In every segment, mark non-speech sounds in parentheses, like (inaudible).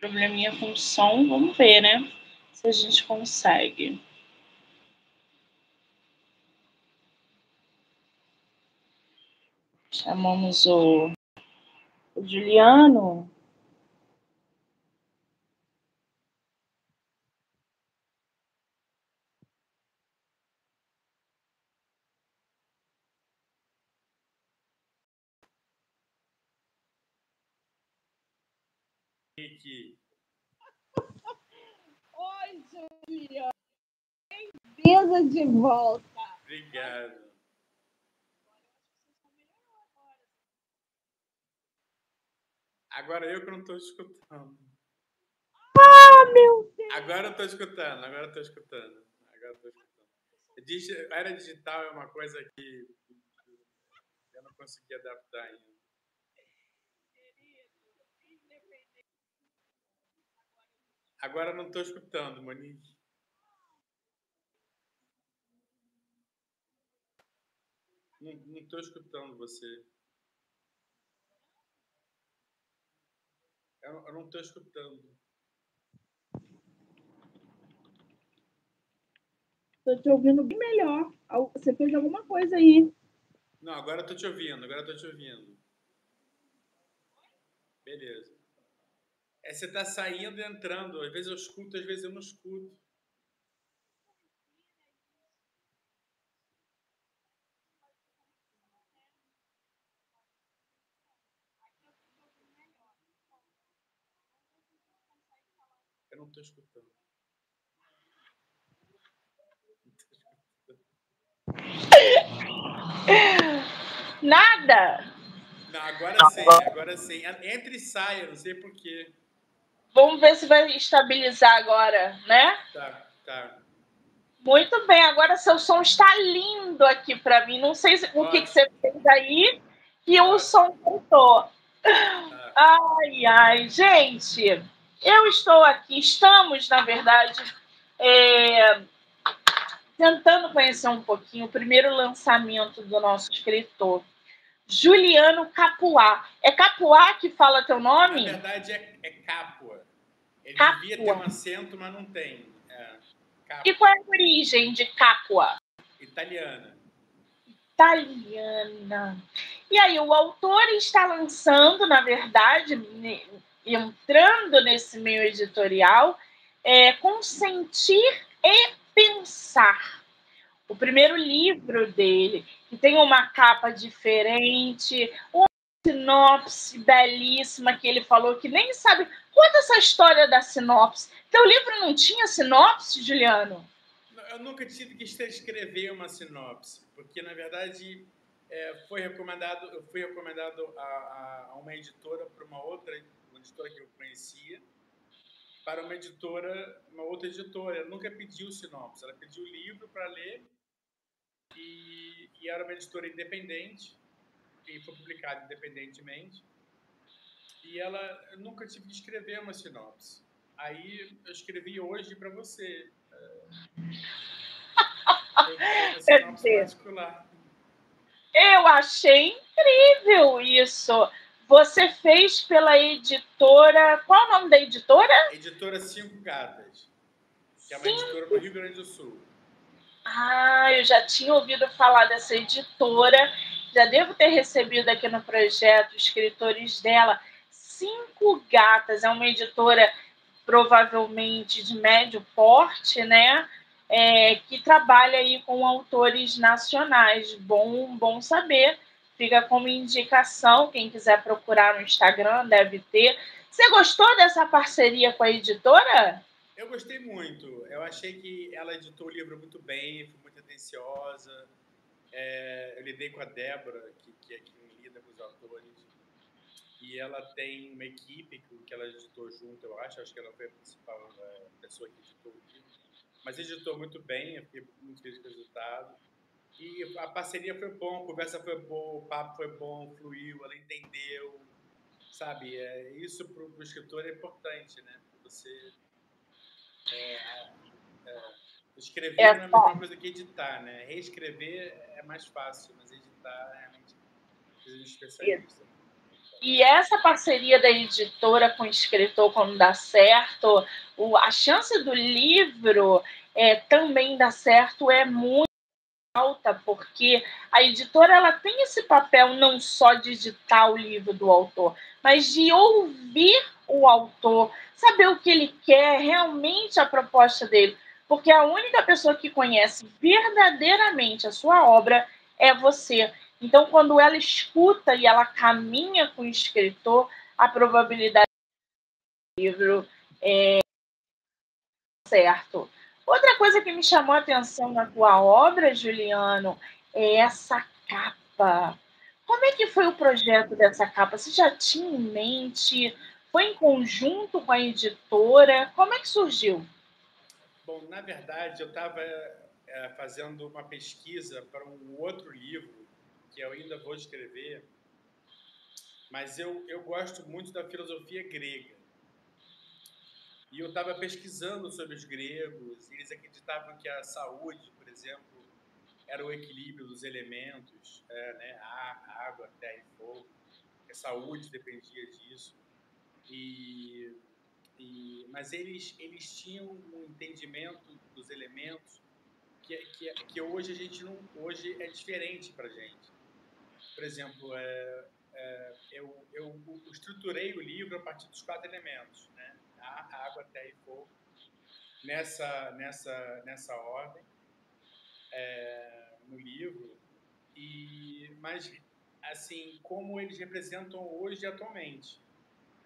probleminha com som. Vamos ver, né? Se a gente consegue. Chamamos o, o Juliano. Oi, Juliano. Bem-vinda de volta. Obrigado. Agora eu que não estou escutando. Ah, meu Deus! Agora eu estou escutando, agora eu estou escutando. Agora eu tô escutando. A era digital é uma coisa que eu não consegui adaptar ainda. Agora não estou escutando, Monique. Não estou escutando você. Eu, eu não estou escutando. Estou te ouvindo bem melhor. Você fez alguma coisa aí. Não, agora estou te ouvindo, agora estou te ouvindo. Beleza. É, você está saindo e entrando. Às vezes eu escuto, às vezes eu não escuto. Eu não estou escutando. Nada! Não, agora sim, agora sim. Entre e sai, eu não sei porquê. Vamos ver se vai estabilizar agora, né? Tá, tá. Muito bem, agora seu som está lindo aqui para mim. Não sei o que, que, você fez aí que o som voltou. Tá. Ai, ai, gente, eu estou aqui, estamos, na verdade, é, tentando conhecer um pouquinho o primeiro lançamento do nosso escritor, Juliano Capuá. É Capuá que fala teu nome? Na verdade, é, é Capua. Ele Capua. devia ter um acento, mas não tem. É, e qual é a origem de Capua? Italiana. Italiana. E aí, o autor está lançando, na verdade, entrando nesse meio editorial, é Consentir e Pensar. O primeiro livro dele, que tem uma capa diferente, uma sinopse belíssima que ele falou que nem sabe. Conta essa história da sinopse. Teu livro não tinha sinopse, Juliano? Eu nunca tive que escrever uma sinopse, porque na verdade é, foi recomendado, eu fui recomendado a, a uma editora para uma outra uma editora que eu conhecia, para uma editora, uma outra editora. Ela nunca pediu sinopse, ela pediu livro para ler e, e, era uma editora independente e foi publicado independentemente. E ela eu nunca tive que escrever uma sinopse. Aí eu escrevi hoje para você. É, eu achei incrível isso. Você fez pela editora. Qual o nome da editora? Editora Cinco Gatas, que é uma Cinco... editora do Rio Grande do Sul. Ah, eu já tinha ouvido falar dessa editora, já devo ter recebido aqui no projeto escritores dela. Cinco Gatas é uma editora provavelmente de médio porte, né? É, que trabalha aí com autores nacionais. Bom, bom saber fica como indicação. Quem quiser procurar no Instagram deve ter. Você gostou dessa parceria com a editora? Eu gostei muito. Eu achei que ela editou o livro muito bem, foi muito atenciosa. É, eu lidei com a Débora, que, que é quem lida com os autores. E ela tem uma equipe que ela editou junto, eu acho. Acho que ela foi a principal é, pessoa que editou o livro. Mas editou muito bem, eu fiquei muito feliz com o resultado. E a parceria foi bom, a conversa foi boa, o papo foi bom, fluiu, ela entendeu, sabe? É, isso para o escritor é importante, né? Você escrever é, não é a mesma coisa que editar, né? Reescrever é mais fácil, mas editar realmente precisa de especialista. E essa parceria da editora com o escritor, quando dá certo, o, a chance do livro é, também dar certo é muito alta, porque a editora ela tem esse papel não só de editar o livro do autor, mas de ouvir o autor, saber o que ele quer, realmente a proposta dele. Porque a única pessoa que conhece verdadeiramente a sua obra é você. Então, quando ela escuta e ela caminha com o escritor, a probabilidade do livro é certo. Outra coisa que me chamou a atenção na tua obra, Juliano, é essa capa. Como é que foi o projeto dessa capa? Você já tinha em mente? Foi em conjunto com a editora? Como é que surgiu? Bom, na verdade, eu estava é, fazendo uma pesquisa para um outro livro que eu ainda vou escrever, mas eu, eu gosto muito da filosofia grega. E eu estava pesquisando sobre os gregos, eles acreditavam que a saúde, por exemplo, era o equilíbrio dos elementos, é, né? a água, terra e fogo, a saúde dependia disso. E, e, mas eles, eles tinham um entendimento dos elementos que, que, que hoje a gente não, hoje é diferente para gente. Por exemplo, é, é, eu, eu, eu, estruturei o livro a partir dos quatro elementos, né? A, água, terra e fogo, nessa, nessa, nessa ordem é, no livro. E, mas, assim, como eles representam hoje atualmente.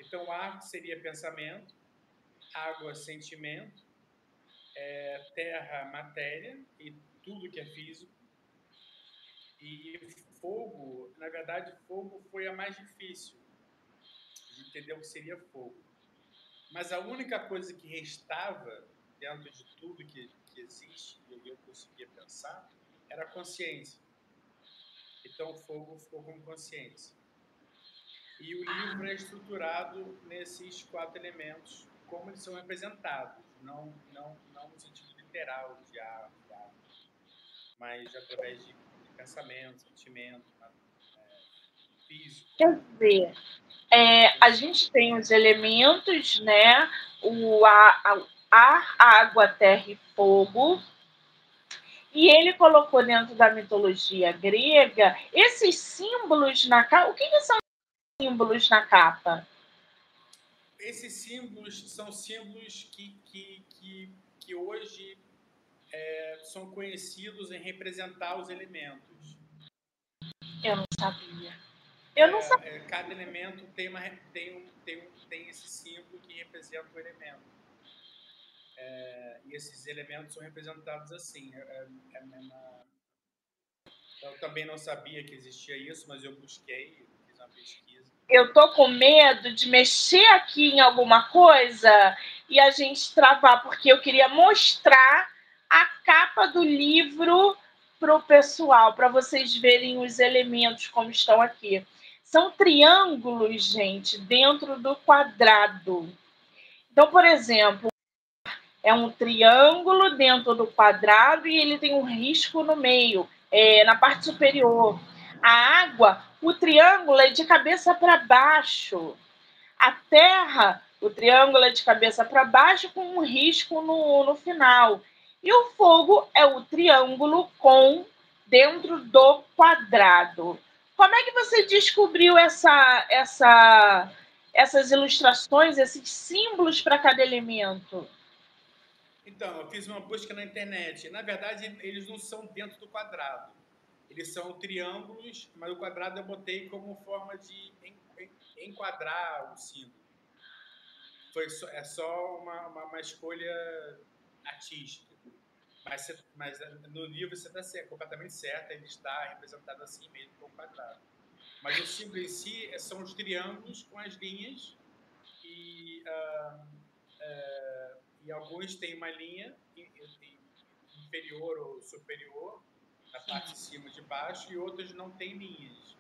Então, ar seria pensamento, água, sentimento, é, terra, matéria e tudo que é físico. E fogo, na verdade, fogo foi a mais difícil de entender o que seria fogo. Mas a única coisa que restava dentro de tudo que, que existe, e eu conseguia pensar, era a consciência. Então o fogo ficou com consciência. E o livro é estruturado nesses quatro elementos, como eles são representados, não, não, não no sentido literal de ar, de ar mas através de pensamento, sentimento, né? é, físico. Quer dizer, é, a gente tem os elementos, né? O ar, ar, água, terra e fogo. E ele colocou dentro da mitologia grega esses símbolos na. O que, que são símbolos na capa? Esses símbolos são símbolos que, que, que, que hoje é, são conhecidos em representar os elementos. Eu não sabia. Eu não é, sabia. É, cada elemento tem, uma, tem, um, tem, um, tem esse símbolo que representa o elemento. É, e esses elementos são representados assim. É, é, é uma... Eu também não sabia que existia isso, mas eu busquei, fiz uma pesquisa. Eu tô com medo de mexer aqui em alguma coisa e a gente travar, porque eu queria mostrar a capa do livro para o pessoal, para vocês verem os elementos como estão aqui. São triângulos, gente, dentro do quadrado. Então, por exemplo, é um triângulo dentro do quadrado e ele tem um risco no meio, é, na parte superior. A água, o triângulo é de cabeça para baixo. A terra, o triângulo é de cabeça para baixo com um risco no, no final. E o fogo é o triângulo com dentro do quadrado. Como é que você descobriu essa, essa, essas ilustrações, esses símbolos para cada elemento? Então, eu fiz uma busca na internet. Na verdade, eles não são dentro do quadrado. Eles são triângulos, mas o quadrado eu botei como forma de enquadrar o símbolo. Foi só, é só uma, uma, uma escolha artística. Mas, mas no livro você está completamente certo, ele está representado assim mesmo, com o quadrado. Mas o símbolo em si é, são os triângulos com as linhas e, uh, uh, e alguns têm uma linha inferior ou superior na parte de cima de baixo e outros não têm linhas.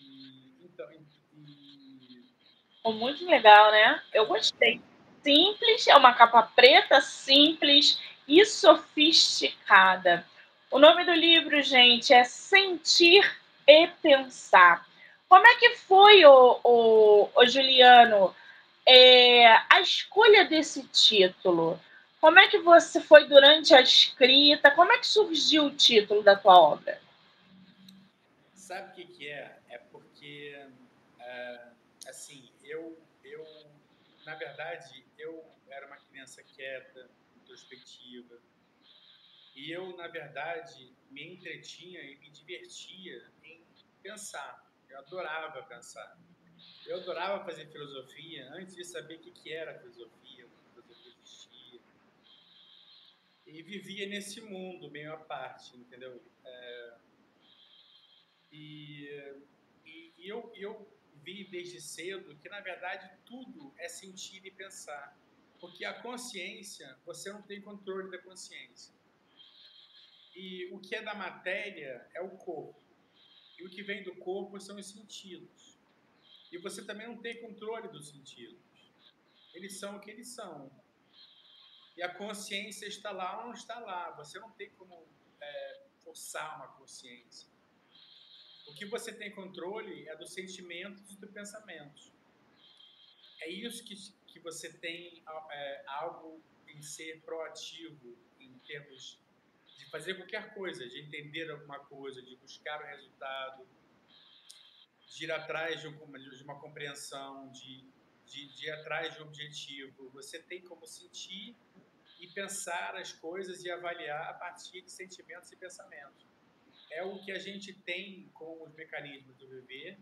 E, então, e... Muito legal, né? Eu gostei. Simples, é uma capa preta simples e sofisticada. O nome do livro, gente, é Sentir e Pensar. Como é que foi, o, o, o Juliano, é, a escolha desse título? Como é que você foi durante a escrita? Como é que surgiu o título da tua obra? Sabe o que, que é? É porque, é, assim, eu, eu, na verdade, eu era uma criança quieta, introspectiva, e eu, na verdade, me entretinha e me divertia em pensar. Eu adorava pensar. Eu adorava fazer filosofia antes de saber o que era filosofia, o que filosofia existia. E vivia nesse mundo meio à parte, entendeu? É... E, e, e eu, eu vi desde cedo que, na verdade, tudo é sentir e pensar. Porque a consciência, você não tem controle da consciência. E o que é da matéria é o corpo. E o que vem do corpo são os sentidos. E você também não tem controle dos sentidos. Eles são o que eles são. E a consciência está lá ou não está lá. Você não tem como é, forçar uma consciência. O que você tem controle é dos sentimentos e dos pensamentos. É isso que, que você tem é, algo em ser proativo em termos de fazer qualquer coisa, de entender alguma coisa, de buscar o resultado, de ir atrás de, uma, de uma compreensão, de, de, de ir atrás de um objetivo. Você tem como sentir e pensar as coisas e avaliar a partir de sentimentos e pensamentos. É o que a gente tem com os mecanismos do viver,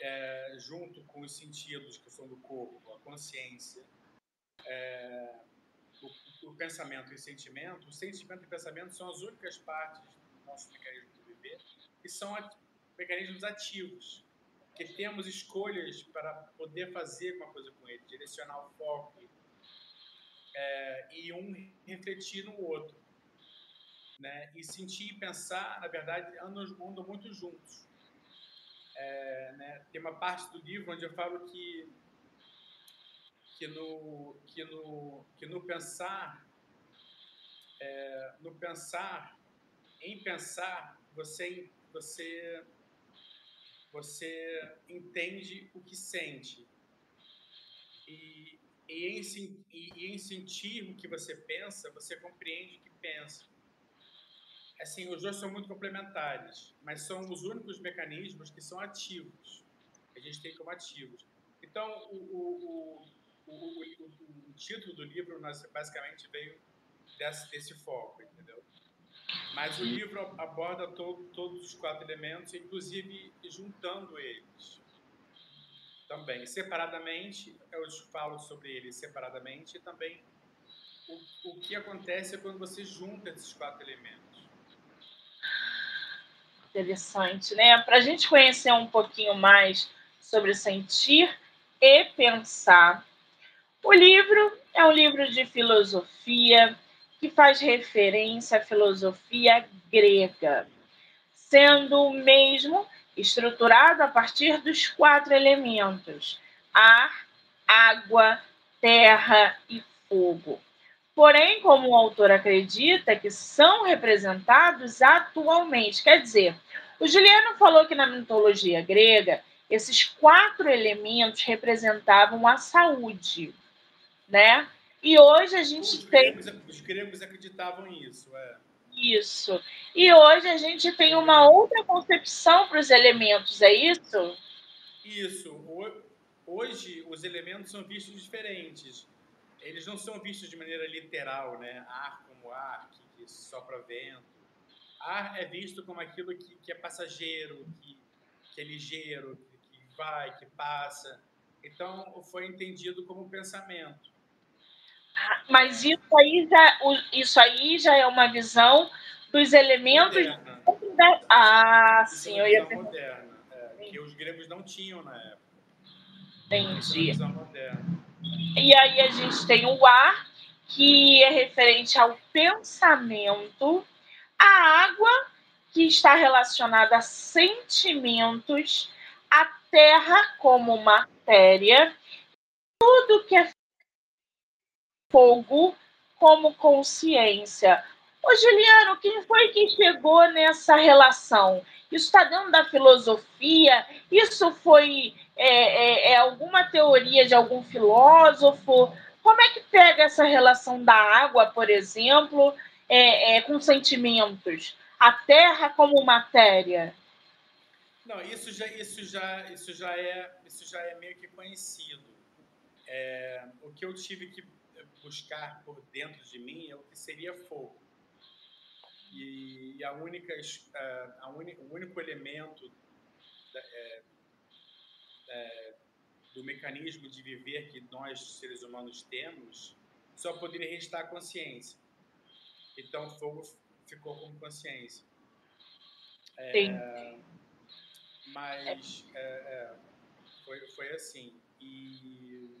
é, junto com os sentidos que são do corpo, a consciência, é, o, o, pensamento e o sentimento, o sentimento e o pensamento são as únicas partes do nosso mecanismo de viver que são mecanismos ativos, que temos escolhas para poder fazer uma coisa com ele, direcionar o foco é, e um refletir no outro. Né? E sentir e pensar, na verdade, andam, andam muito juntos. É, né? Tem uma parte do livro onde eu falo que que no, que no, que no pensar, é, no pensar, em pensar, você, você, você entende o que sente. E, e, em, e, em sentir o que você pensa, você compreende o que pensa. Assim, os dois são muito complementares, mas são os únicos mecanismos que são ativos. A gente tem como ativos. Então, o, o, o, o, título do livro basicamente veio desse, desse foco, entendeu? Mas o livro aborda todo, todos os quatro elementos, inclusive juntando eles também. Separadamente, eu falo sobre eles separadamente, e também o, o que acontece quando você junta esses quatro elementos. Interessante, né? Para a gente conhecer um pouquinho mais sobre sentir e pensar, o livro é um livro de filosofia que faz referência à filosofia grega, sendo o mesmo estruturado a partir dos quatro elementos: ar, água, terra e fogo. Porém, como o autor acredita que são representados atualmente, quer dizer, o Juliano falou que na mitologia grega esses quatro elementos representavam a saúde, né? E hoje a gente os tem. Gregos, os gregos acreditavam nisso, é. Isso. E hoje a gente tem uma outra concepção para os elementos, é isso? Isso. Hoje os elementos são vistos diferentes. Eles não são vistos de maneira literal, né? Ar como ar, que, sopra vento. Ar é visto como aquilo que, que é passageiro, que, que é ligeiro, que vai, que passa. Então foi entendido como pensamento. Mas isso aí já, isso aí já é uma visão dos elementos. Da... Ah, sim, eu ia pensar. moderna, é, que os gregos não tinham na época. Entendi. É e aí a gente tem o ar, que é referente ao pensamento, a água, que está relacionada a sentimentos, a terra como matéria, tudo que é fogo como consciência. Ô, Juliano, quem foi que chegou nessa relação? Isso está dentro da filosofia? Isso foi é, é, é, alguma teoria de algum filósofo? Como é que pega essa relação da água, por exemplo, é, é, com sentimentos? A terra como matéria? Não, isso já, isso já, isso já, é, isso já é meio que conhecido. É, o que eu tive que buscar por dentro de mim é o que seria fogo. E, a única, a, o único elemento da, é, é, do mecanismo de viver que nós, seres humanos, temos, só poderia restar a consciência. Então, o fogo ficou como consciência. É, Sim. Mas é, é, foi, foi assim. E,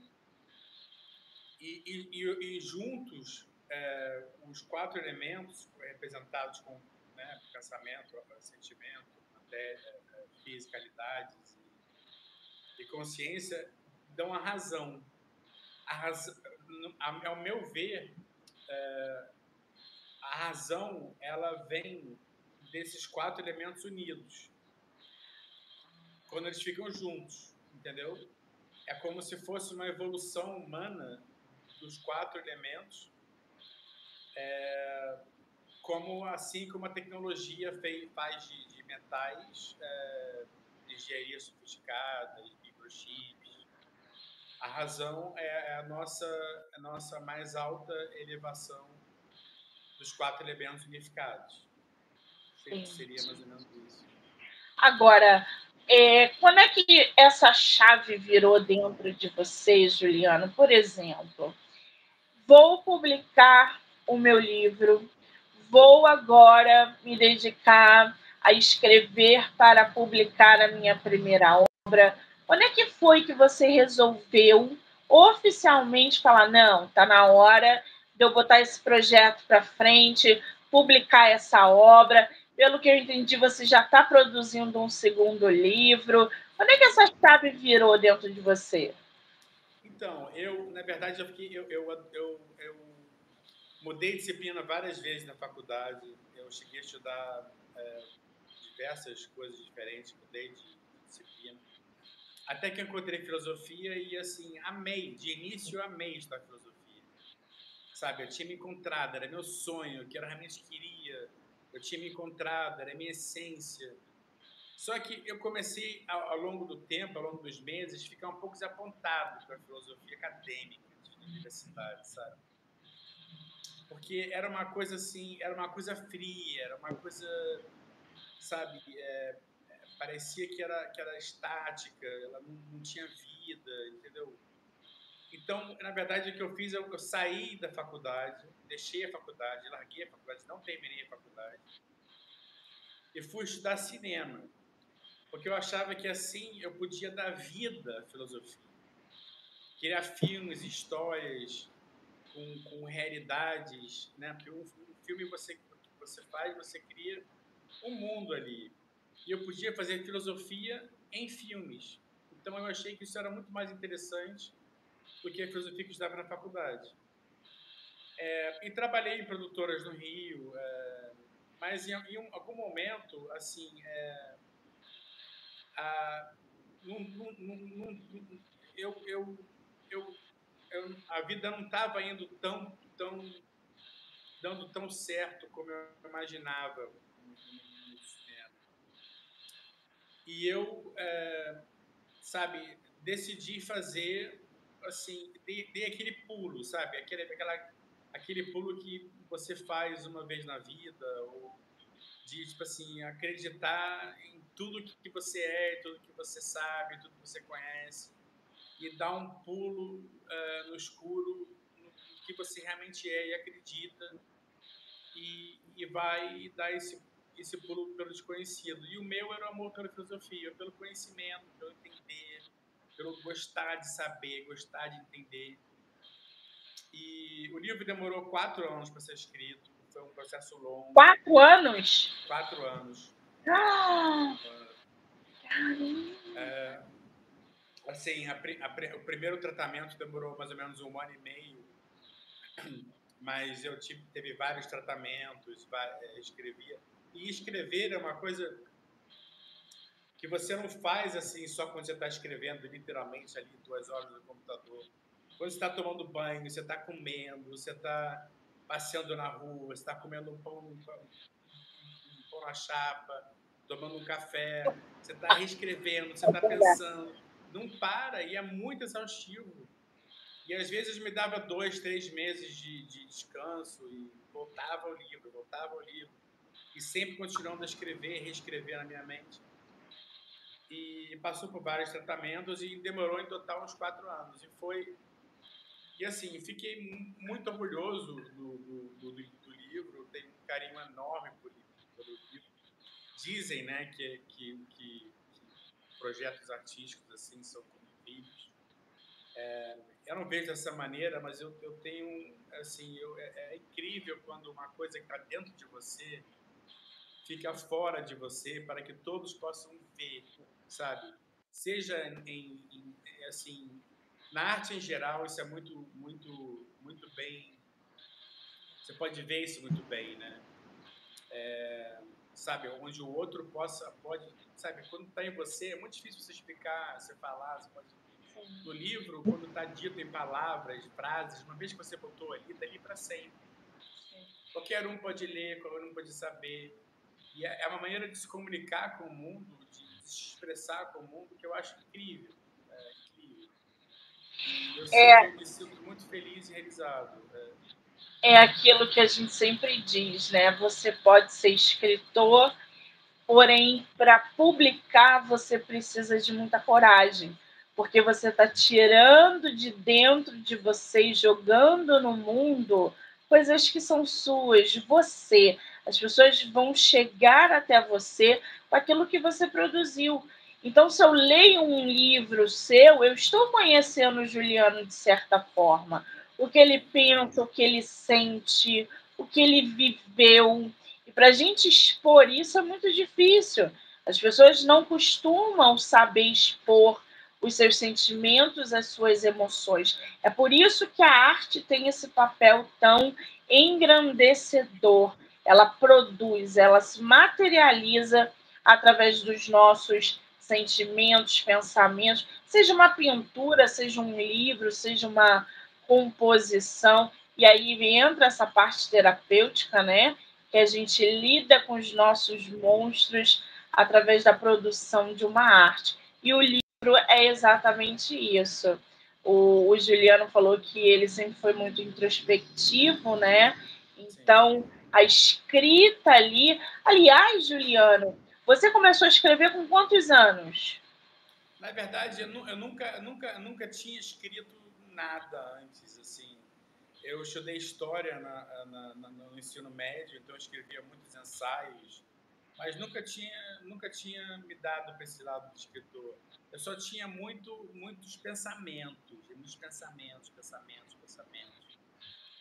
e, e, e juntos, é, os quatro elementos representados com né, pensamento, sentimento, matéria, fisicalidades e, consciência dão a razão. A razão ao meu ver, é, a razão ela vem desses quatro elementos unidos. Quando eles ficam juntos, entendeu? É como se fosse uma evolução humana dos quatro elementos, é, como assim como a tecnologia fez, faz de, de metais, é, engenharia sofisticada, microchips. A razão é, é a nossa, a nossa mais alta elevação dos quatro elementos unificados. Sim. Seria mais ou menos isso. Agora, é, quando é que essa chave virou dentro de vocês, Juliano? Por exemplo, vou publicar o meu livro, vou agora me dedicar a escrever para publicar a minha primeira obra. Quando é que foi que você resolveu oficialmente falar: não, está na hora de eu botar esse projeto para frente, publicar essa obra? Pelo que eu entendi, você já está produzindo um segundo livro. Quando é que essa chave virou dentro de você? Então, eu, na verdade, eu, fiquei, eu, eu, eu, eu mudei de disciplina várias vezes na faculdade. Eu cheguei a estudar é, diversas coisas diferentes, mudei de disciplina. Até que encontrei filosofia e, assim, amei. De início, amei estudar filosofia. Sabe, eu tinha me encontrado, era meu sonho, que eu realmente queria eu tinha me encontrado, era minha essência. Só que eu comecei, ao, longo do tempo, ao longo dos meses, ficar um pouco desapontado com a filosofia acadêmica de universidade, sabe? Porque era uma coisa assim, era uma coisa fria, era uma coisa, sabe, é, é, parecia que era, que era estática, ela não, não tinha vida, entendeu? Então, na verdade, o que eu fiz, eu, eu saí da faculdade, deixei a faculdade, larguei a faculdade, não terminei a faculdade e fui estudar cinema, porque eu achava que assim eu podia dar vida à filosofia, criar filmes, histórias com, com realidades, né? Porque um, filme você você faz, você cria um mundo ali. E eu podia fazer filosofia em filmes. Então eu achei que isso era muito mais interessante do que a filosofia que eu estudava na faculdade. É, e trabalhei em produtoras no Rio, é, mas em, em um, algum momento, assim, é, a, num, num, num, eu, eu, eu, eu, a vida não estava indo tão, tão, dando tão certo como eu imaginava. E eu, é, sabe, decidi fazer, assim, dei, dei aquele pulo, sabe, aquele, aquela aquele pulo que você faz uma vez na vida, ou de, tipo assim, acreditar em tudo que você é, tudo que você sabe, tudo que você conhece, e dar um pulo uh, no escuro no que você realmente é e acredita, e, e vai dar esse, esse pulo pelo desconhecido. E o meu era o amor pela filosofia, pelo conhecimento, pelo entender, pelo gostar de saber, gostar de entender. E o livro demorou quatro anos para ser escrito. Foi um processo longo. Quatro anos? Quatro anos. Ah! É, assim, a, a, o primeiro tratamento demorou mais ou menos um ano e meio. (clears throat) mas eu tive, teve vários tratamentos, é, escrevia. E escrever é uma coisa que você não faz assim só quando você está escrevendo literalmente ali duas horas no computador. Quando você está tomando banho, você está comendo, você está passeando na rua, você está comendo um pão, um pão, pão na chapa, tomando um café, você está reescrevendo, você está pensando. Não para e é muito exaustivo. E às vezes me dava dois, três meses de, de descanso e voltava ao livro, voltava ao livro. E sempre continuando a escrever, reescrever na minha mente. E passou por vários tratamentos e demorou em total uns quatro anos. E foi. E assim, fiquei muito orgulhoso do, do, do, do livro, tenho um carinho enorme por. Dizem né, que, que, que, que projetos artísticos assim são como filhos. É, eu não vejo dessa maneira, mas eu, eu tenho, assim, eu, é, é incrível quando uma coisa que está dentro de você fica fora de você para que todos possam ver, sabe? Seja em, em, assim, na arte em geral, isso é muito, muito, muito bem. Você pode ver isso muito bem, né? É, sabe, onde o outro possa, pode, sabe, quando está em você é muito difícil você explicar, você falar, você pode no livro, quando está dito em palavras, frases, uma vez que você botou ali, está ali para sempre. Qualquer um pode ler, qualquer um pode saber. E é, é uma maneira de se comunicar com o mundo, de se expressar com o mundo, que eu acho incrível. É, incrível. Eu é, me sinto muito feliz e realizado. É. é aquilo que a gente sempre diz, né? Você pode ser escritor, porém, para publicar, você precisa de muita coragem porque você está tirando de dentro de você e jogando no mundo coisas que são suas, você. As pessoas vão chegar até você com aquilo que você produziu. Então, se eu leio um livro seu, eu estou conhecendo o Juliano de certa forma. O que ele pensa, o que ele sente, o que ele viveu. E para a gente expor isso é muito difícil. As pessoas não costumam saber expor os seus sentimentos, as suas emoções. É por isso que a arte tem esse papel tão engrandecedor. Ela produz, ela se materializa através dos nossos sentimentos, pensamentos, seja uma pintura, seja um livro, seja uma composição. E aí entra essa parte terapêutica, né? Que a gente lida com os nossos monstros através da produção de uma arte. E o livro é exatamente isso. O, o, Juliano falou que ele sempre foi muito introspectivo, né? Então, a escrita ali. Aliás, Juliano, você começou a escrever com quantos anos? Na verdade, eu, nunca, nunca, nunca tinha escrito nada antes, assim. Eu estudei história na, na, na, no ensino médio, então eu escrevia muitos ensaios, mas nunca tinha, nunca tinha me dado para esse lado de escritor eu só tinha muito, muitos pensamentos, muitos pensamentos, pensamentos, pensamentos.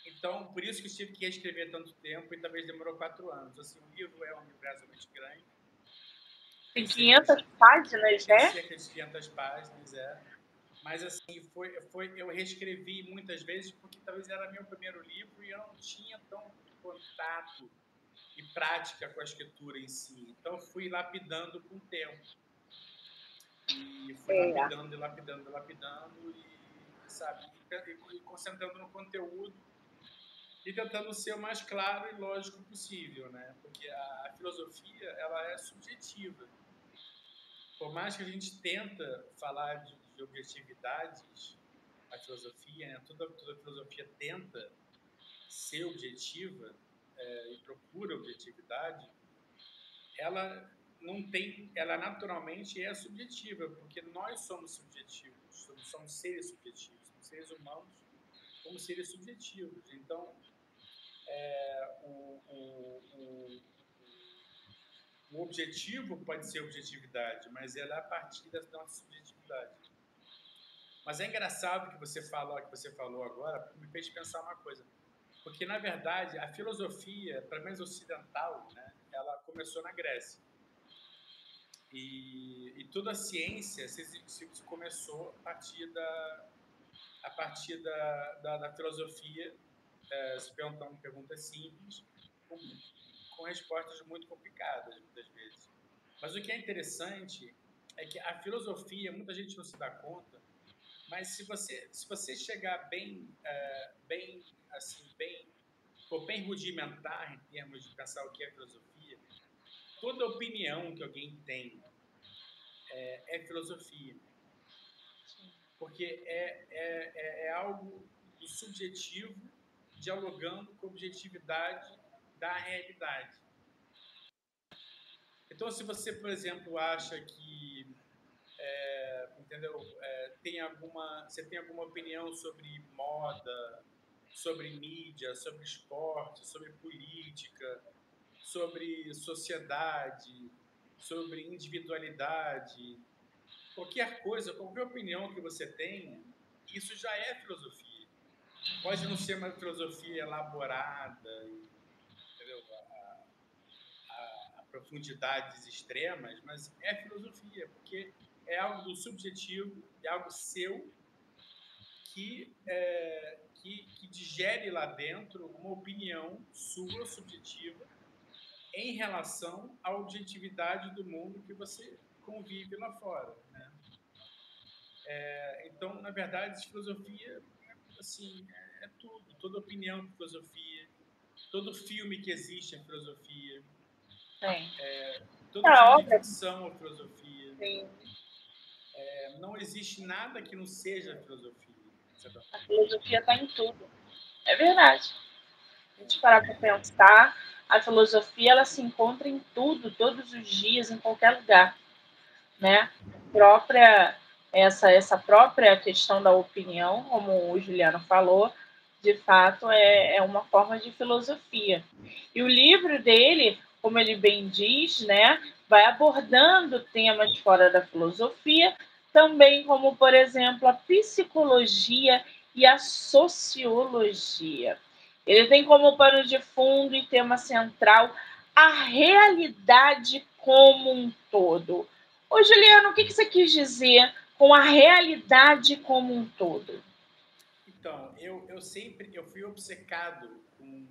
Então, por isso que eu tive que escrever tanto tempo e talvez demorou quatro anos. Assim, o livro é um livro relativamente grande. Tem 500 páginas, né? Cerca de 500 páginas, é. Mas, assim, foi, foi, eu reescrevi muitas vezes porque talvez era meu primeiro livro e eu não tinha tão contato e prática com a escritura em si. Então, fui lapidando com o tempo. E fui é. lapidando, lapidando, lapidando e, sabe, e, e concentrando no conteúdo e tentando ser o mais claro e lógico possível, né? Porque a, a, filosofia, ela é subjetiva. Por mais que a gente tenta falar de, de objetividades, a filosofia, né? toda, toda filosofia tenta ser objetiva é, e procura objetividade, ela não tem, ela naturalmente é subjetiva, porque nós somos subjetivos, somos, somos seres subjetivos, somos seres humanos como seres subjetivos. Então, é, o, o, o, o, objetivo pode ser objetividade, mas ela é a partir da nossa subjetividade. Mas é engraçado que você falou, que você falou agora, me fez pensar uma coisa, porque na verdade a filosofia, pelo menos ocidental, né, ela começou na Grécia. E, e toda a ciência se, se, começou a partir da, a partir da, da, da filosofia é, se perguntam perguntas simples, com, com respostas muito complicadas, muitas vezes. Mas o que é interessante é que a filosofia, muita gente não se dá conta, mas se você, se você chegar bem, é, bem, assim, bem, for bem rudimentar em termos de pensar o que é filosofia, toda opinião que alguém tem é, é filosofia. Porque é, é, é, é algo do subjetivo dialogando com a objetividade da realidade. Então, se você, por exemplo, acha que é, entendeu? É, tem alguma, você tem alguma opinião sobre moda, sobre mídia, sobre esporte, sobre política, sobre sociedade, sobre individualidade, qualquer coisa, qualquer opinião que você tenha, isso já é filosofia. Pode não ser uma filosofia elaborada, entendeu? A, a, profundidades extremas, mas é filosofia, porque é algo subjetivo, é algo seu que, é, que, que digere lá dentro uma opinião sua, subjetiva, em relação à objetividade do mundo que você convive lá fora. Né? É, então, na verdade, filosofia assim, é, é, tudo. Toda opinião é filosofia, todo filme que existe é filosofia. Sim. É, toda é ficção é filosofia. Sim. É, não existe nada que não seja filosofia. A filosofia está em tudo. É verdade. A gente parar para pensar, a filosofia ela se encontra em tudo, todos os dias, em qualquer lugar, né? Própria essa essa própria questão da opinião, como o Juliano falou, de fato é, é uma forma de filosofia. E o livro dele, como ele bem diz, né, vai abordando temas fora da filosofia, também como, por exemplo, a psicologia e a sociologia. Ele tem como pano de fundo e tema central a realidade como um todo. Ô, Juliano, o que você quis dizer com a realidade como um todo? Então, eu, eu sempre eu fui obcecado com,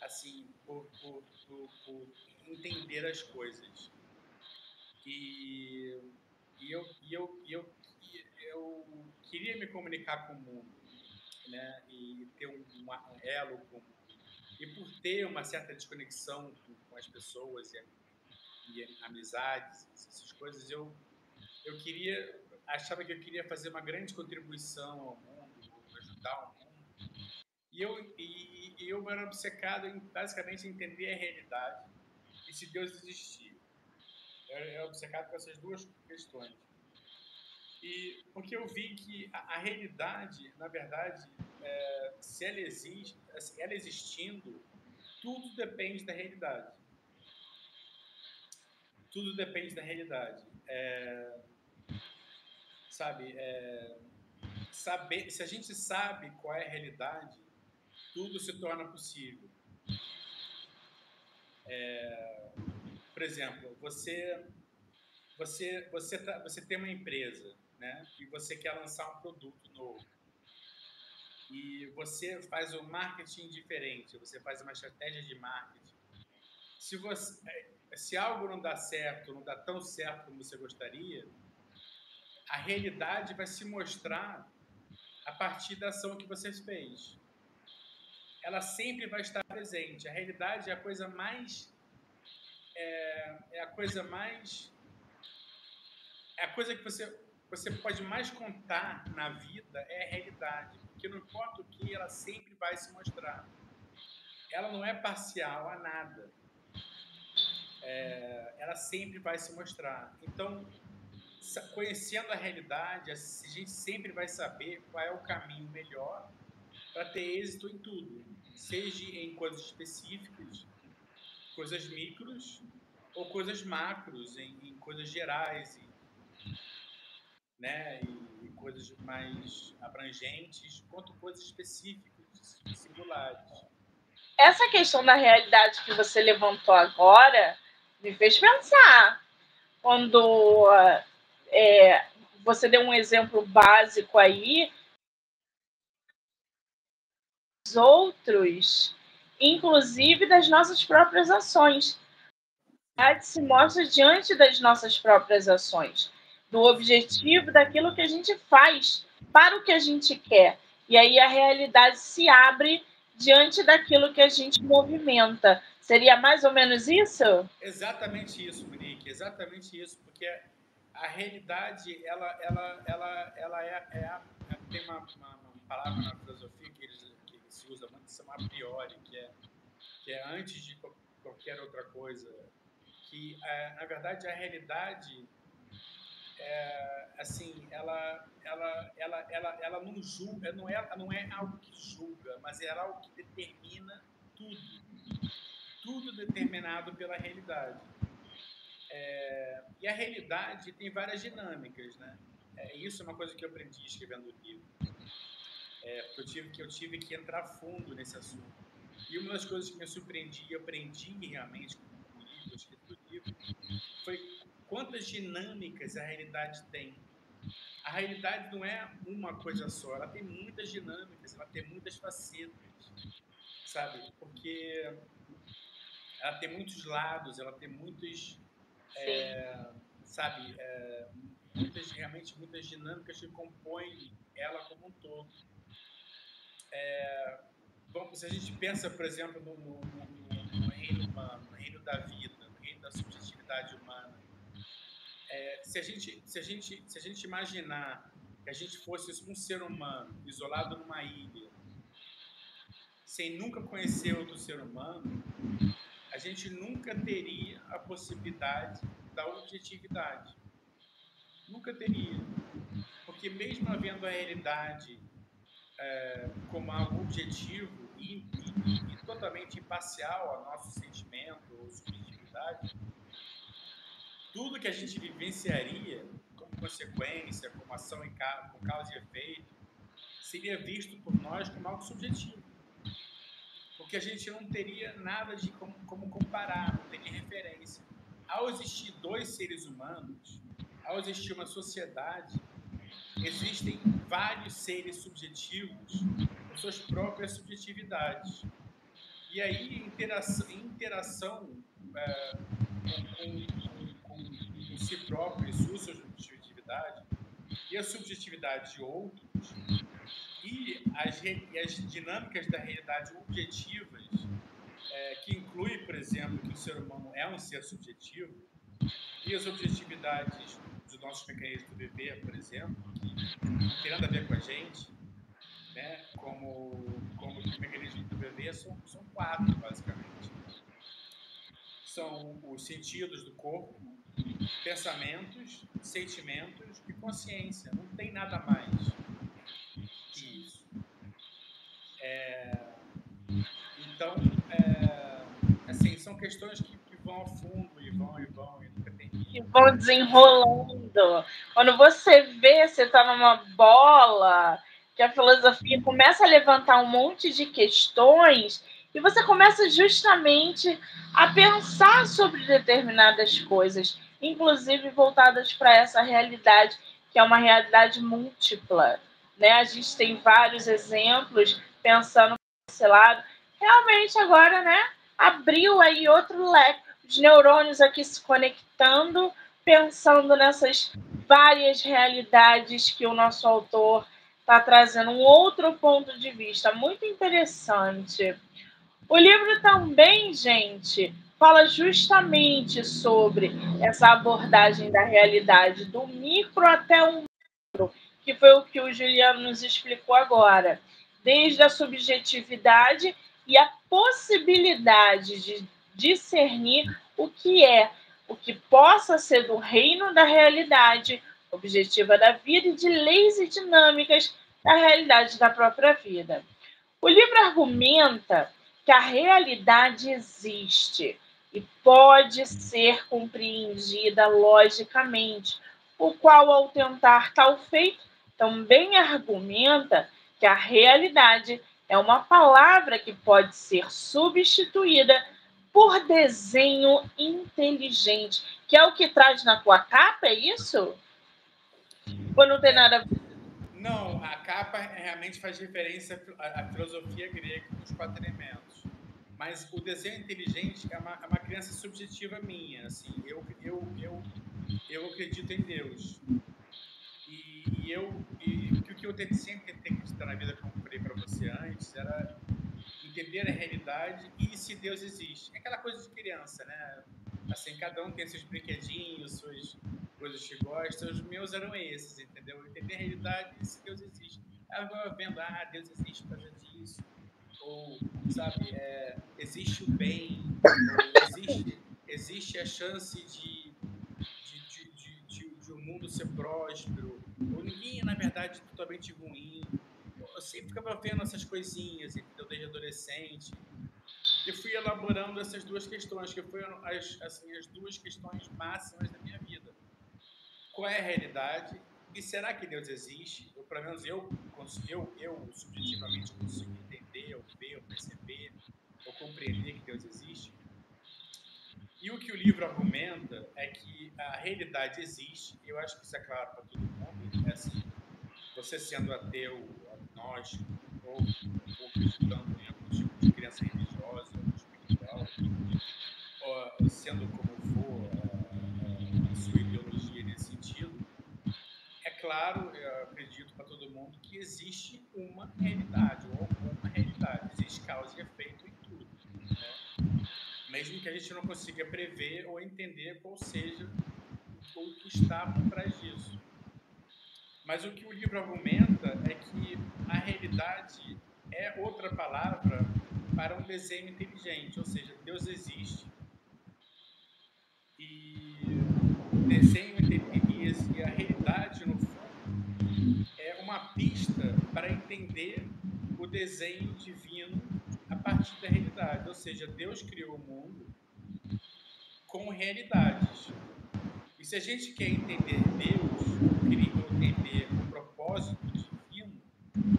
assim, por, por, por, por entender as coisas. E e eu, e eu, e eu, eu queria me comunicar com o mundo, né? E ter um, um elo com e por ter uma certa desconexão com, com as pessoas e, e, amizades, essas coisas, eu eu queria achava que eu queria fazer uma grande contribuição ao mundo, ajudar o mundo. E eu e, e eu era obcecado em basicamente entender a realidade e se Deus existia é obcecado com essas duas questões. E porque eu vi que a, a realidade, na verdade, é, se ela existe, ela existindo, tudo depende da realidade. Tudo depende da realidade. É, sabe, é, saber, se a gente sabe qual é a realidade, tudo se torna possível. É, por exemplo, você você você tá, você tem uma empresa, né? E você quer lançar um produto novo. E você faz um marketing diferente, você faz uma estratégia de marketing. Se você se algo não dá certo, não dá tão certo como você gostaria, a realidade vai se mostrar a partir da ação que você fez. Ela sempre vai estar presente. A realidade é a coisa mais é, é a coisa mais. É a coisa que você, você pode mais contar na vida é a realidade. Porque não importa o que, ela sempre vai se mostrar. Ela não é parcial a nada. É, ela sempre vai se mostrar. Então, conhecendo a realidade, a gente sempre vai saber qual é o caminho melhor para ter êxito em tudo, seja em coisas específicas, coisas micros ou coisas macros, em, em coisas gerais, e, né, e, e, coisas mais abrangentes, quanto coisas específicas, singulares. Essa questão da realidade que você levantou agora me fez pensar. Quando é, você deu um exemplo básico aí outros, inclusive das nossas próprias ações. A se mostra diante das nossas próprias ações, do objetivo daquilo que a gente faz para o que a gente quer. E aí a realidade se abre diante daquilo que a gente movimenta. Seria mais ou menos isso? Exatamente isso, Monique, exatamente isso, porque a realidade ela, ela, ela, ela é, é tem uma, uma, uma, palavra na filosofia se usa chama a priori, que é, que é antes de qualquer outra coisa, que é, na verdade a realidade é, assim, ela, ela, ela, ela, ela não julga, não é, não é algo que julga, mas é algo que determina tudo, tudo determinado pela realidade. É, e a realidade tem várias dinâmicas, né? É, isso é uma coisa que eu aprendi escrevendo o livro. É, eu tive que eu tive que entrar fundo nesse assunto. E uma das coisas que me surpreendi e aprendi realmente com o livro, escrito o livro, foi quantas dinâmicas a realidade tem. A realidade não é uma coisa só, ela tem muitas dinâmicas, ela tem muitas facetas, sabe? Porque ela tem muitos lados, ela tem muitos, é, sabe, é, muitas realmente muitas dinâmicas que compõem ela como um todo. É, se a gente pensa, por exemplo, no, no, no, no reino humano, no reino da vida, no reino da subjetividade humana, é, se, a gente, se, a gente, se a gente imaginar que a gente fosse um ser humano isolado numa ilha, sem nunca conhecer outro ser humano, a gente nunca teria a possibilidade da objetividade. Nunca teria. Porque mesmo havendo a realidade é, como algo objetivo e, e, e, totalmente imparcial ao nosso sentimento ou subjetividade, tudo que a gente vivenciaria como consequência, como ação em ca com causa e efeito, seria visto por nós como algo subjetivo. Porque a gente não teria nada de como, como comparar, não teria referência. Ao existir dois seres humanos, ao existir uma sociedade, existem vários seres subjetivos com suas próprias subjetividades. E aí, interação, interação é, com, si próprio e sua subjetividade e a subjetividade de outros e as, e as dinâmicas da realidade objetivas, é, que inclui, por exemplo, que o ser humano é um ser subjetivo, e as objetividades nossos mecanismos do viver, por exemplo, que não tem nada a ver com a gente, né, como, como os mecanismos do viver são, são quatro, basicamente. São os sentidos do corpo, pensamentos, sentimentos e consciência. Não tem nada mais que isso. É, então, é, assim, são questões que, que, vão ao fundo e vão e vão e nunca tem Que vão desenrolando. Quando você vê, você está numa bola, que a filosofia começa a levantar um monte de questões e você começa justamente a pensar sobre determinadas coisas inclusive voltadas para essa realidade, que é uma realidade múltipla. Né? A gente tem vários exemplos pensando nesse lado. Realmente agora, né, abriu aí outro leque, os neurônios aqui se conectando, pensando nessas várias realidades que o nosso autor está trazendo um outro ponto de vista muito interessante. O livro também, gente, fala justamente sobre essa abordagem da realidade, do micro até o macro, que foi o que o Juliano nos explicou agora, desde a subjetividade e a possibilidade de discernir o que é, o que possa ser do reino da realidade objetiva da vida e de leis e dinâmicas da realidade da própria vida. O livro argumenta que a realidade existe, e pode ser compreendida logicamente, o qual, ao tentar tal feito, também argumenta que a realidade é uma palavra que pode ser substituída por desenho inteligente, que é o que traz na tua capa, é isso? Ou não tem nada a ver? Não, a capa realmente faz referência à, filosofia grega dos quatro elementos. Mas o desenho inteligente é uma, é uma crença subjetiva minha. Assim, eu, eu, eu, eu acredito em Deus. E, e eu, e, o que eu sempre tentei acreditar na vida, como eu falei para você antes, era entender a realidade e se Deus existe. É aquela coisa de criança, né? Assim, cada um tem seus brinquedinhos, suas coisas que gosta. Os meus eram esses, entendeu? Entender a realidade e se Deus existe. Estava vendo, ah, Deus existe por causa disso. Ou, sabe, é, existe o bem, existe, existe a chance de, de, de, de, de, um mundo ser próspero. Ou ninguém, na verdade, totalmente ruim eu sempre ficava vendo essas coisinhas, entendeu? Desde adolescente. E fui elaborando essas duas questões, que foram as, assim, as duas questões máximas da minha vida. Qual é a realidade? E será que Deus existe? Ou pelo menos eu, eu, eu subjetivamente consigo entender, ou ver, ou perceber, ou compreender que Deus existe? E o que o livro argumenta é que a realidade existe, eu acho que isso é claro para todo mundo, é assim, você sendo ateu, nós, ou, ou acreditando em algum tipo de crença religiosa espiritual, ou, sendo como for a, a, sua ideologia nesse sentido, é claro, eu acredito para todo mundo que existe uma realidade, ou uma realidade, existe causa e efeito em tudo. Né? Mesmo que a gente não consiga prever ou entender qual seja o que está por trás disso. Mas o que o livro argumenta é que a realidade é outra palavra para um desenho inteligente, ou seja, Deus existe e desenho e a realidade no fundo é uma pista para entender o desenho divino a partir da realidade, ou seja, Deus criou o mundo com realidades. Se a gente quer entender Deus, entender o propósito divino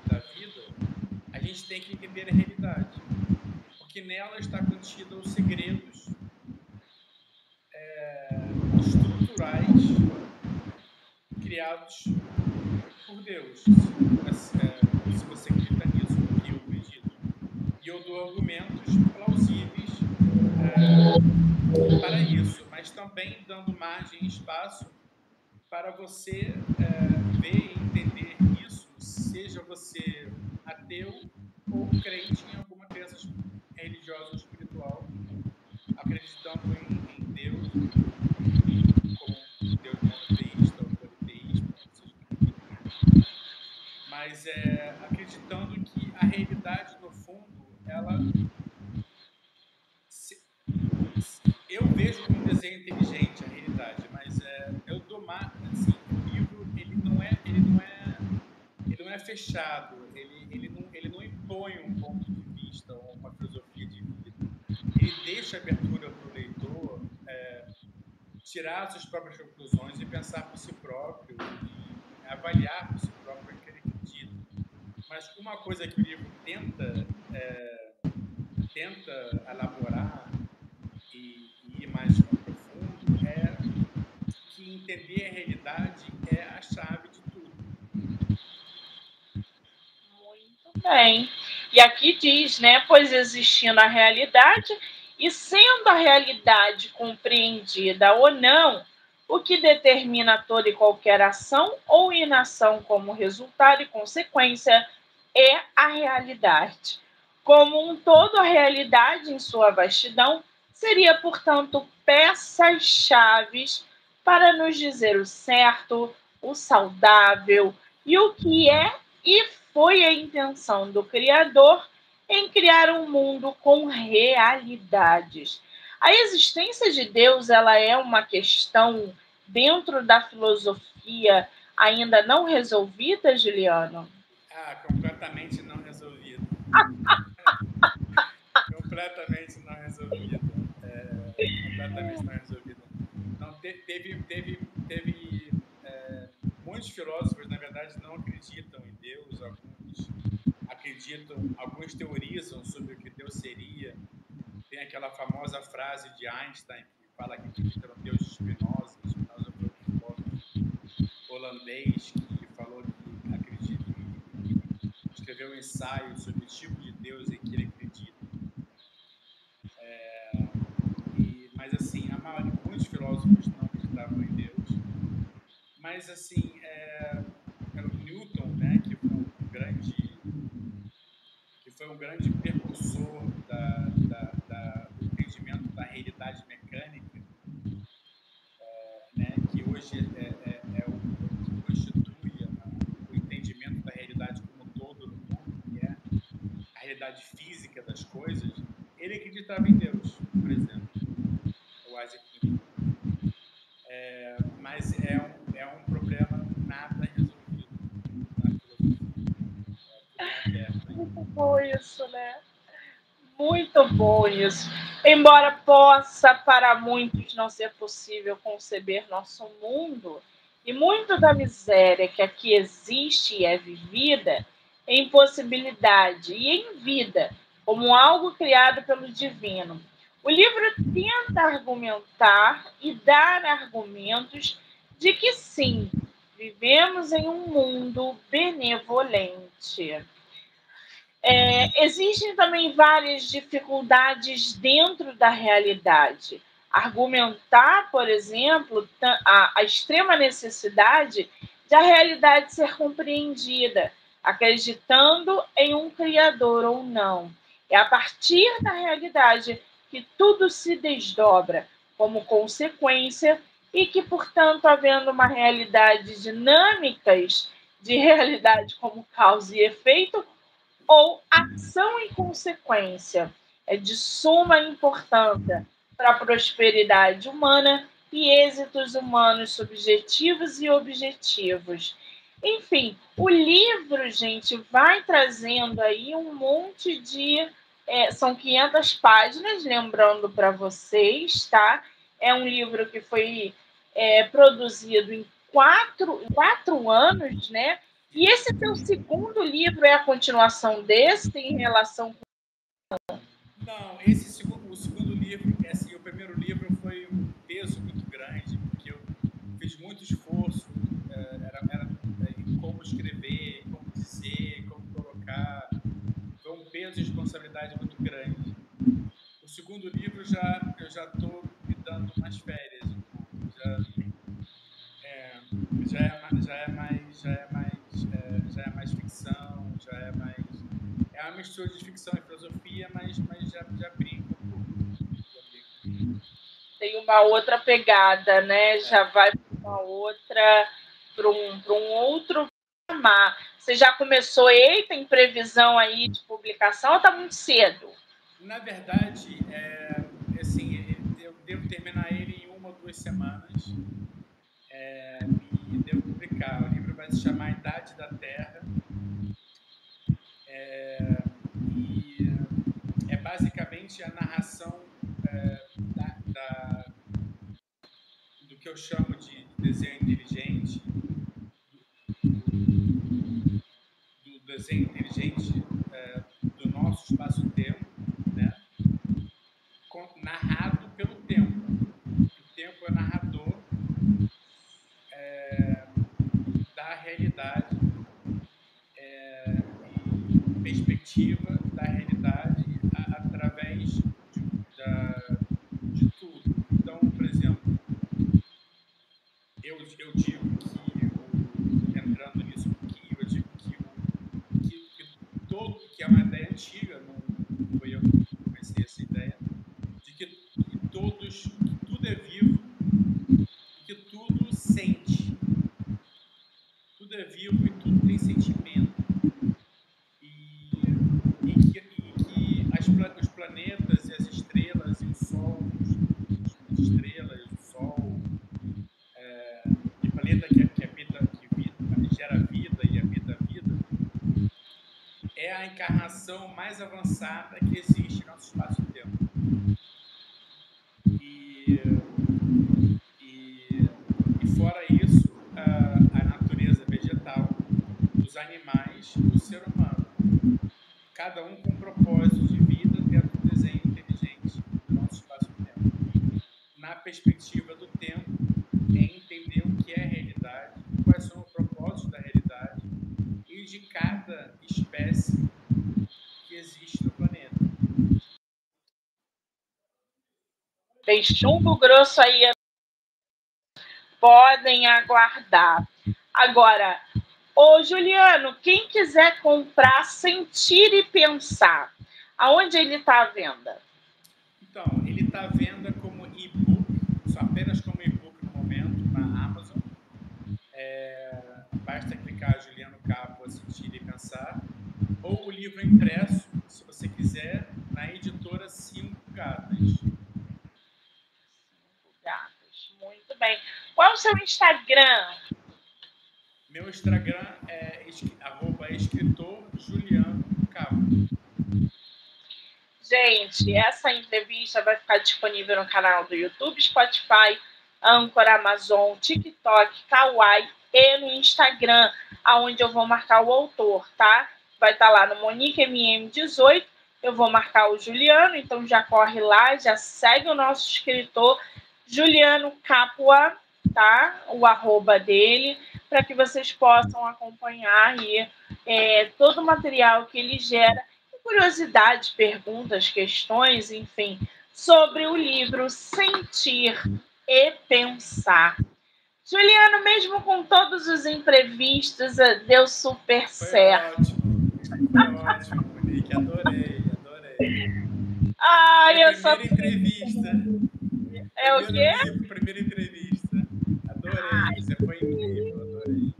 da vida, a gente tem que entender a realidade. Porque nela está contida os segredos é, estruturais criados por Deus. É, se você acredita nisso, eu acredito. E eu dou argumentos plausíveis é, para isso, mas também dando margem e espaço para você é, ver e entender isso, seja você ateu ou crente em alguma crença religiosa ou espiritual, acreditando em, em Deus, como Deus monoteísta ou politeísta, mas é, acreditando que a realidade, no fundo, ela. Se, eu vejo como um desenho inteligente a realidade, mas é, eu dou mar, assim, o livro ele não é ele não é ele não é fechado, ele, ele, não, ele não impõe um ponto de vista ou uma filosofia de vida. Ele deixa abertura para o leitor é, tirar suas próprias conclusões e pensar por si próprio e avaliar por si próprio o que ele acredita. Mas uma coisa que o livro tenta é, tenta elaborar e, e ir mais entender a realidade é a chave de tudo. Muito bem. E aqui diz, né? Pois existindo a realidade e sendo a realidade compreendida ou não, o que determina toda e qualquer ação ou inação como resultado e consequência é a realidade. Como um todo, a realidade, em sua vastidão, seria, portanto, peças chaves para nos dizer o certo, o saudável e o que é e foi a intenção do Criador em criar um mundo com realidades. A existência de Deus ela é uma questão dentro da filosofia ainda não resolvida, Juliano? Ah, completamente não resolvida. (laughs) completamente não resolvida. É, completamente não resolvida teve, teve, teve é, muitos filósofos, na verdade, não acreditam em Deus, alguns acreditam, alguns teorizam sobre o que Deus seria. Tem aquela famosa frase de Einstein que fala que acredita no Deus de Spinoza, Spinoza foi um filósofo holandês que falou que acredita, escreveu um ensaio sobre o tipo de Deus em que ele acredita. É, e, mas assim, a maioria, muitos filósofos não acreditavam em Deus. Mas assim, é, o Newton, né, que foi um grande, que foi um grande precursor da, da, da, do entendimento da realidade mecânica, é, né, que hoje é, é, é o que constitui o entendimento da realidade como todo no mundo, que é a realidade física das coisas, ele acreditava em Deus, por exemplo, o Isaac Newton. É, mas é um, é um problema nada resolvido na filosofia. É, aberto ainda. Muito bom isso, né? Muito bom isso. Embora possa para muitos não ser possível conceber nosso mundo, e muito da miséria que aqui existe e é vivida em possibilidade e em vida, como algo criado pelo divino. O livro tenta argumentar e dar argumentos de que sim, vivemos em um mundo benevolente. É, existem também várias dificuldades dentro da realidade. Argumentar, por exemplo, a, a extrema necessidade de a realidade ser compreendida, acreditando em um Criador ou não. É a partir da realidade que tudo se desdobra como consequência e que, portanto, havendo uma realidade dinâmicas de realidade como causa e efeito ou ação e consequência é de suma importância para a prosperidade humana e êxitos humanos subjetivos e objetivos. Enfim, o livro, gente, vai trazendo aí um monte de. É, são 500 páginas, lembrando para vocês, tá? É um livro que foi é, produzido em quatro, quatro anos, né? E esse teu segundo livro é a continuação desse em relação com. Não, esse segundo, o segundo livro, assim, o primeiro livro foi um peso muito grande, porque eu fiz muito esforço, eh, era, era em como escrever, como dizer, como colocar. Foi um peso e responsabilidade muito grande. O segundo livro já eu já estou me dando umas férias, já é, já é, já é mais já é mais é, já é mais ficção, já é mais é uma mistura de ficção e filosofia, mas mas já já brinca um pouco. Tem uma outra pegada, né? Já vai para uma outra, para um, um outro patamar. Você já começou, ei, tem previsão aí de publicação ou está muito cedo? Na verdade, é, assim, eu devo terminar ele em uma ou duas semanas é, e devo publicar. O livro vai se chamar A Idade da Terra. É, e é basicamente a narração é, da, da- do que eu chamo de desenho inteligente, do desenho inteligente é, do nosso espaço-tempo, né? com- narrado pelo tempo. O tempo é narrador é, da realidade é, e perspectiva da realidade a- através de, da- de tudo. Então, por exemplo, eu, eu digo que, o- entrando nisso um pouquinho, eu digo que, o, que, que todo, que é uma ideia antiga, não foi eu que comecei essa ideia, de que, que todos, que tudo é vivo e que tudo sente. Tudo é vivo e tudo tem sentimento. E, e que, e que as pla- os planetas e as estrelas e o Sol, os- as estrelas, o Sol, é, e planeta que, que habita, que vida, gera vida e habita a vida, é a encarnação mais avançada que existe no nosso espaço-tempo. E, e, e fora isso, a, a natureza vegetal, os animais o ser humano. Cada um com um propósito de vida dentro do desenho inteligente do nosso espaço-tempo. Na perspectiva do tempo, é entender o que é realidade, quais são os propósitos da realidade e de cada espécie espécie que existe no planeta. Tem chumbo grosso aí. Podem aguardar. Agora, ô Juliano, quem quiser comprar, sentir e pensar, aonde ele está à venda? Então, ele está à venda como e-book, só apenas como e-book no momento, na Amazon. É, basta clicar Juliano Capo, sentir e pensar. Ou o livro impresso, se você quiser, na editora Cinco Gatas. Muito bem. Qual é o seu Instagram? Meu Instagram é arroba escritor Juliano Cabo. Gente, essa entrevista vai ficar disponível no canal do YouTube, Spotify, Anchor, Amazon, TikTok, Kawaii e no Instagram, aonde eu vou marcar o autor, tá? Vai estar tá lá no Monique MM18. Eu vou marcar o Juliano, então já corre lá, já segue o nosso escritor Juliano Capua, tá? O arroba dele, para que vocês possam acompanhar aí é, todo o material que ele gera, curiosidades, perguntas, questões, enfim, sobre o livro Sentir e Pensar. Juliano, mesmo com todos os imprevistos, eh, deu super Foi certo. Ótimo, foi ótimo, Monique. Adorei, adorei. Ai, Minha eu só. primeira entrevista. É o quê? Livro, primeira entrevista. Adorei, você foi incrível, adorei.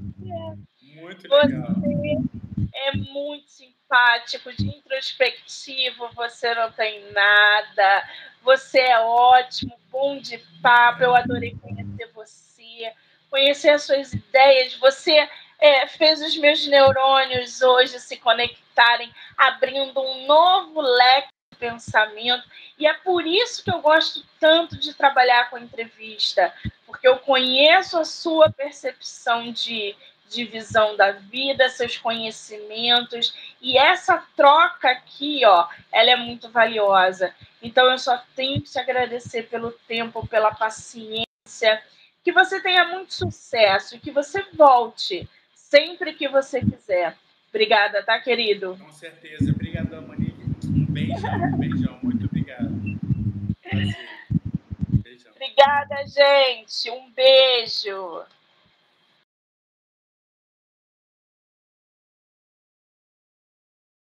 Muito legal. Você é muito simpático, de introspectivo, você não tem nada, você é ótimo, bom de papo, eu adorei conhecer você, conhecer as suas ideias, você é, fez os meus neurônios hoje se conectarem, abrindo um novo leque pensamento, e é por isso que eu gosto tanto de trabalhar com entrevista, porque eu conheço a sua percepção de de visão da vida, seus conhecimentos e essa troca aqui, ó, ela é muito valiosa. Então eu só tenho que te agradecer pelo tempo, pela paciência, que você tenha muito sucesso e que você volte sempre que você quiser. Obrigada, tá, querido? Com certeza. Obrigadão, Monique. Beijão, beijão. Muito obrigado. (laughs) Beijão. Obrigada, gente. Um beijo.